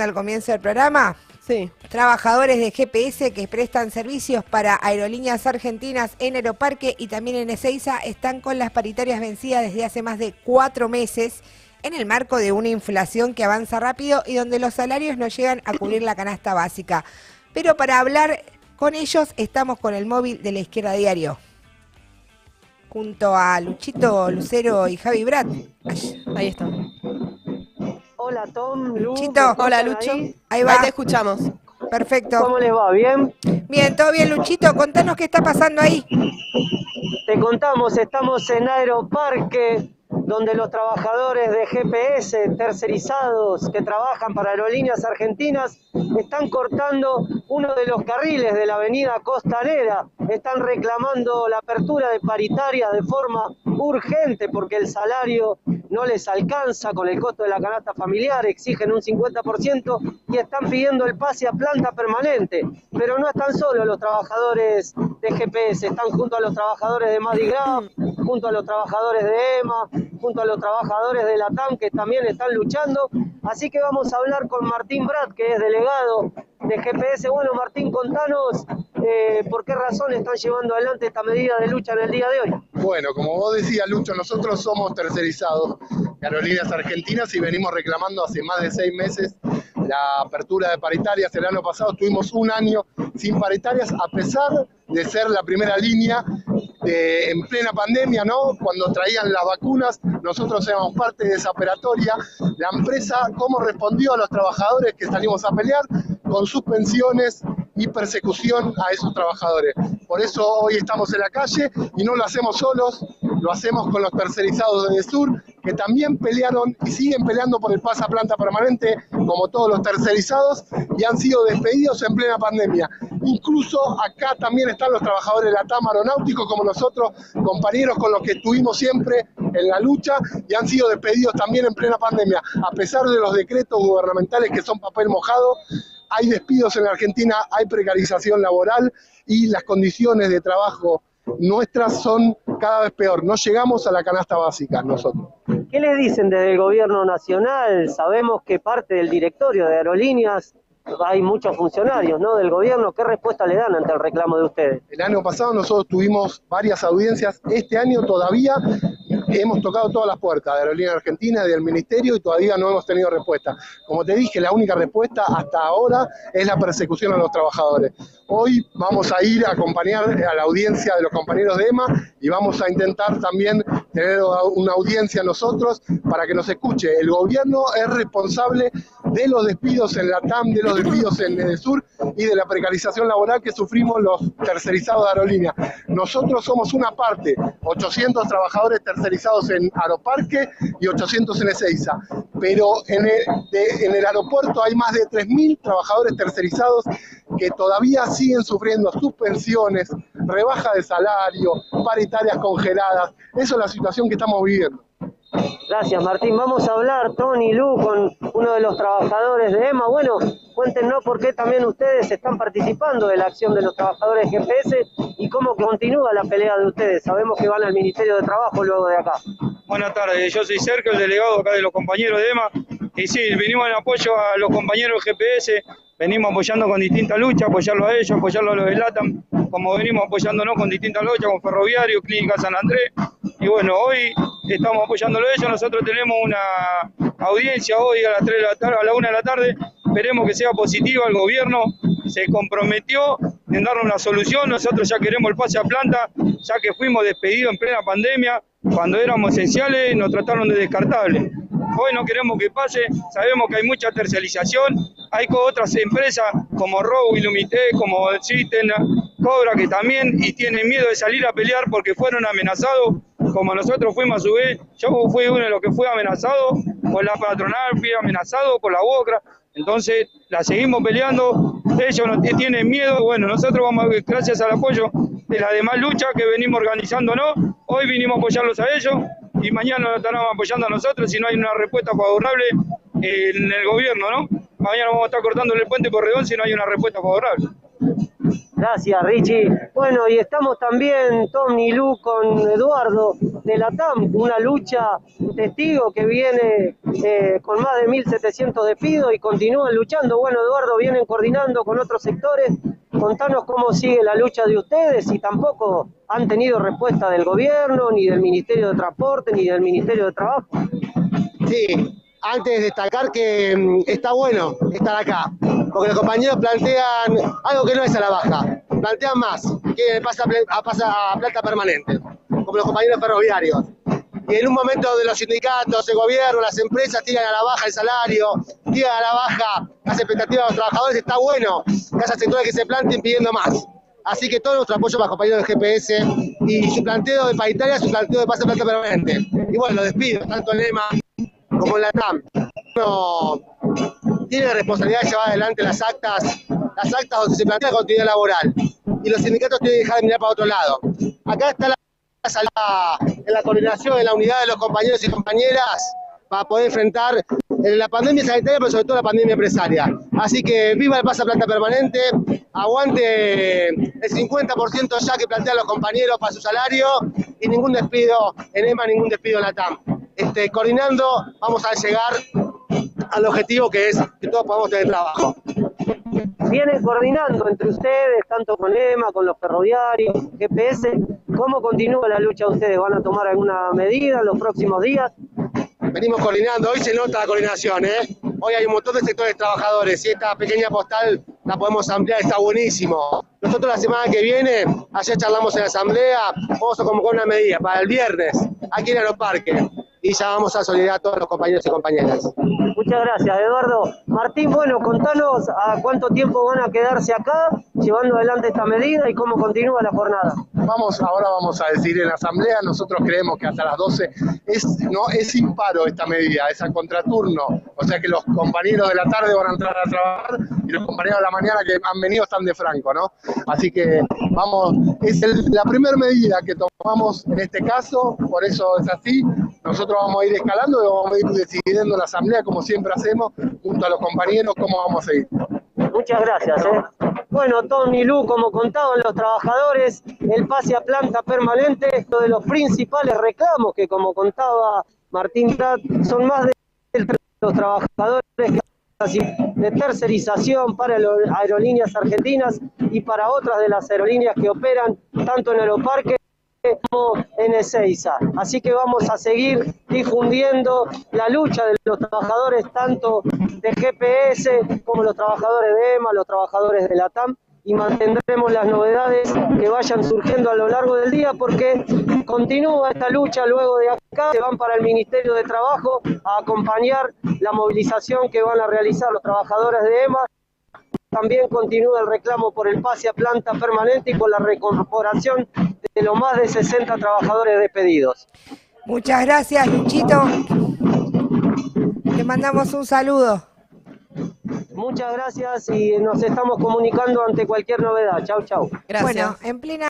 al comienzo del programa. Sí. Trabajadores de GPS que prestan servicios para aerolíneas argentinas en Aeroparque y también en Ezeiza están con las paritarias vencidas desde hace más de cuatro meses en el marco de una inflación que avanza rápido y donde los salarios no llegan a cubrir la canasta básica. Pero para hablar con ellos estamos con el móvil de la Izquierda Diario. Junto a Luchito, Lucero y Javi Brat. Ahí está. Hola Tom, Lu. Chito. ¿me escuchan Hola, Lucho. ahí? Ahí va. te escuchamos. Perfecto. ¿Cómo les va? ¿Bien? Bien, todo bien, Luchito. Contanos qué está pasando ahí. Te contamos, estamos en Aeroparque, donde los trabajadores de GPS tercerizados que trabajan para aerolíneas argentinas están cortando uno de los carriles de la avenida Costanera. Están reclamando la apertura de paritarias de forma urgente porque el salario no les alcanza con el costo de la canasta familiar, exigen un 50% y están pidiendo el pase a planta permanente. Pero no están solo los trabajadores de GPS, están junto a los trabajadores de Madigraf, junto a los trabajadores de EMA, junto a los trabajadores de la TAM que también están luchando. Así que vamos a hablar con Martín Brad, que es delegado de GPS. Bueno, Martín, contanos eh, por qué razón están llevando adelante esta medida de lucha en el día de hoy. Bueno, como vos decías, Lucho, nosotros somos tercerizados de Aerolíneas Argentinas y venimos reclamando hace más de seis meses la apertura de paritarias. El año pasado tuvimos un año sin paritarias, a pesar de ser la primera línea en plena pandemia, ¿no? Cuando traían las vacunas, nosotros éramos parte de esa operatoria. La empresa, ¿cómo respondió a los trabajadores que salimos a pelear? Con suspensiones y persecución a esos trabajadores. Por eso hoy estamos en la calle y no lo hacemos solos, lo hacemos con los tercerizados de Sur, que también pelearon y siguen peleando por el pase a planta permanente, como todos los tercerizados, y han sido despedidos en plena pandemia. Incluso acá también están los trabajadores de la TAM aeronáutico, como nosotros, compañeros con los que estuvimos siempre en la lucha, y han sido despedidos también en plena pandemia. A pesar de los decretos gubernamentales que son papel mojado, hay despidos en la Argentina, hay precarización laboral y las condiciones de trabajo nuestras son cada vez peor. No llegamos a la canasta básica nosotros. ¿Qué les dicen desde el gobierno nacional? Sabemos que parte del directorio de aerolíneas hay muchos funcionarios ¿no? del gobierno. ¿Qué respuesta le dan ante el reclamo de ustedes? El año pasado nosotros tuvimos varias audiencias. Este año todavía hemos tocado todas las puertas de Aerolínea Argentina, del Ministerio y todavía no hemos tenido respuesta. Como te dije, la única respuesta hasta ahora es la persecución a los trabajadores. Hoy vamos a ir a acompañar a la audiencia de los compañeros de EMA y vamos a intentar también tener una audiencia nosotros para que nos escuche. El gobierno es responsable de los despidos en la TAM, de los despidos en el sur y de la precarización laboral que sufrimos los tercerizados de aerolínea. Nosotros somos una parte, 800 trabajadores tercerizados en Aeroparque y 800 en Ezeiza, pero en el, en el aeropuerto hay más de 3.000 trabajadores tercerizados que todavía siguen sufriendo suspensiones, rebaja de salario, paritarias congeladas. Esa es la situación que estamos viviendo. Gracias, Martín. Vamos a hablar, Tony Lu, con uno de los trabajadores de EMA. Bueno, cuéntenos por qué también ustedes están participando de la acción de los trabajadores GPS y cómo continúa la pelea de ustedes. Sabemos que van al Ministerio de Trabajo luego de acá. Buenas tardes, yo soy Sergio, el delegado acá de los compañeros de EMA. Y sí, venimos en apoyo a los compañeros de GPS, venimos apoyando con distintas luchas, apoyarlo a ellos, apoyarlo a los de LATAM, como venimos apoyándonos con distintas luchas, con Ferroviario, Clínica San Andrés. Y bueno, hoy estamos apoyándolo a ellos, nosotros tenemos una audiencia hoy a las 3 de la tarde, a la 1 de la tarde, esperemos que sea positiva, el gobierno se comprometió en darnos una solución, nosotros ya queremos el pase a planta, ya que fuimos despedidos en plena pandemia, cuando éramos esenciales nos trataron de descartables. Hoy no queremos que pase, sabemos que hay mucha tercialización, hay otras empresas como Robo, Ilumité, como System, Cobra, que también y tienen miedo de salir a pelear porque fueron amenazados, como nosotros fuimos a su vez, yo fui uno de los que fue amenazado por la patronal, fui amenazado por la Boca, entonces la seguimos peleando, ellos no tienen miedo, bueno, nosotros vamos, gracias al apoyo de las demás luchas que venimos organizándonos, hoy vinimos a apoyarlos a ellos y mañana nos estarán apoyando a nosotros si no hay una respuesta favorable en el gobierno, ¿no? Mañana vamos a estar cortando el puente por Redón si no hay una respuesta favorable. Gracias, Richie. Bueno, y estamos también, Tony Lu, con Eduardo, de la TAM, una lucha testigo que viene eh, con más de 1.700 despidos y continúan luchando. Bueno, Eduardo, vienen coordinando con otros sectores. Contanos cómo sigue la lucha de ustedes y tampoco han tenido respuesta del gobierno, ni del Ministerio de Transporte, ni del Ministerio de Trabajo. Sí, antes de destacar que mm, está bueno estar acá, porque los compañeros plantean algo que no es a la baja, plantean más, que pasa a, a plata permanente, como los compañeros ferroviarios. Y en un momento de los sindicatos, el gobierno, las empresas tiran a la baja el salario, tiran a la baja las expectativas de los trabajadores, está bueno que haya sectores que se planteen pidiendo más. Así que todo nuestro apoyo para los compañeros del GPS y su planteo de paritaria, su planteo de pase a plata permanente. Y bueno, los despido, tanto en EMA como en la TAM. Uno tiene responsabilidad de llevar adelante las actas, las actas donde se plantea la continuidad laboral. Y los sindicatos tienen que dejar de mirar para otro lado. Acá está la en la coordinación, en la unidad de los compañeros y compañeras para poder enfrentar la pandemia sanitaria, pero sobre todo la pandemia empresaria. Así que viva el pasa planta permanente, aguante el 50% ya que plantean los compañeros para su salario y ningún despido en EMA, ningún despido en la TAM. Este, coordinando vamos a llegar al objetivo que es que todos podamos tener trabajo. Vienen coordinando entre ustedes, tanto con EMA, con los ferroviarios, GPS. ¿Cómo continúa la lucha ustedes? ¿Van a tomar alguna medida en los próximos días? Venimos coordinando, hoy se nota la coordinación, ¿eh? Hoy hay un montón de sectores trabajadores y esta pequeña postal la podemos ampliar, está buenísimo. Nosotros la semana que viene, ayer charlamos en la asamblea, vamos a convocar una medida para el viernes, aquí en Aeroparque y llamamos a solidaridad a todos los compañeros y compañeras. Muchas gracias, Eduardo. Martín, bueno, contanos a cuánto tiempo van a quedarse acá llevando adelante esta medida y cómo continúa la jornada. Vamos, ahora vamos a decir en la asamblea, nosotros creemos que hasta las 12 es, no, es imparo esta medida, es a contraturno, o sea que los compañeros de la tarde van a entrar a trabajar y los compañeros de la mañana que han venido están de franco, ¿no? Así que vamos, es la primera medida que tomamos en este caso, por eso es así, nosotros vamos a ir escalando y vamos a ir decidiendo en la asamblea, como siempre hacemos, junto a los compañeros, cómo vamos a seguir. Muchas gracias. ¿eh? Bueno, Tony Lu, como contaban los trabajadores, el pase a planta permanente, uno de los principales reclamos que, como contaba Martín Tat, son más de los trabajadores de tercerización para aerolíneas argentinas y para otras de las aerolíneas que operan tanto en Aeroparque en Ezeiza. Así que vamos a seguir difundiendo la lucha de los trabajadores tanto de GPS como los trabajadores de EMA, los trabajadores de la TAM y mantendremos las novedades que vayan surgiendo a lo largo del día porque continúa esta lucha luego de acá, se van para el Ministerio de Trabajo a acompañar la movilización que van a realizar los trabajadores de EMA también continúa el reclamo por el pase a planta permanente y por la recorporación de los más de 60 trabajadores despedidos. Muchas gracias, Luchito. Te mandamos un saludo. Muchas gracias y nos estamos comunicando ante cualquier novedad. Chau, chau. Gracias. Bueno, en plena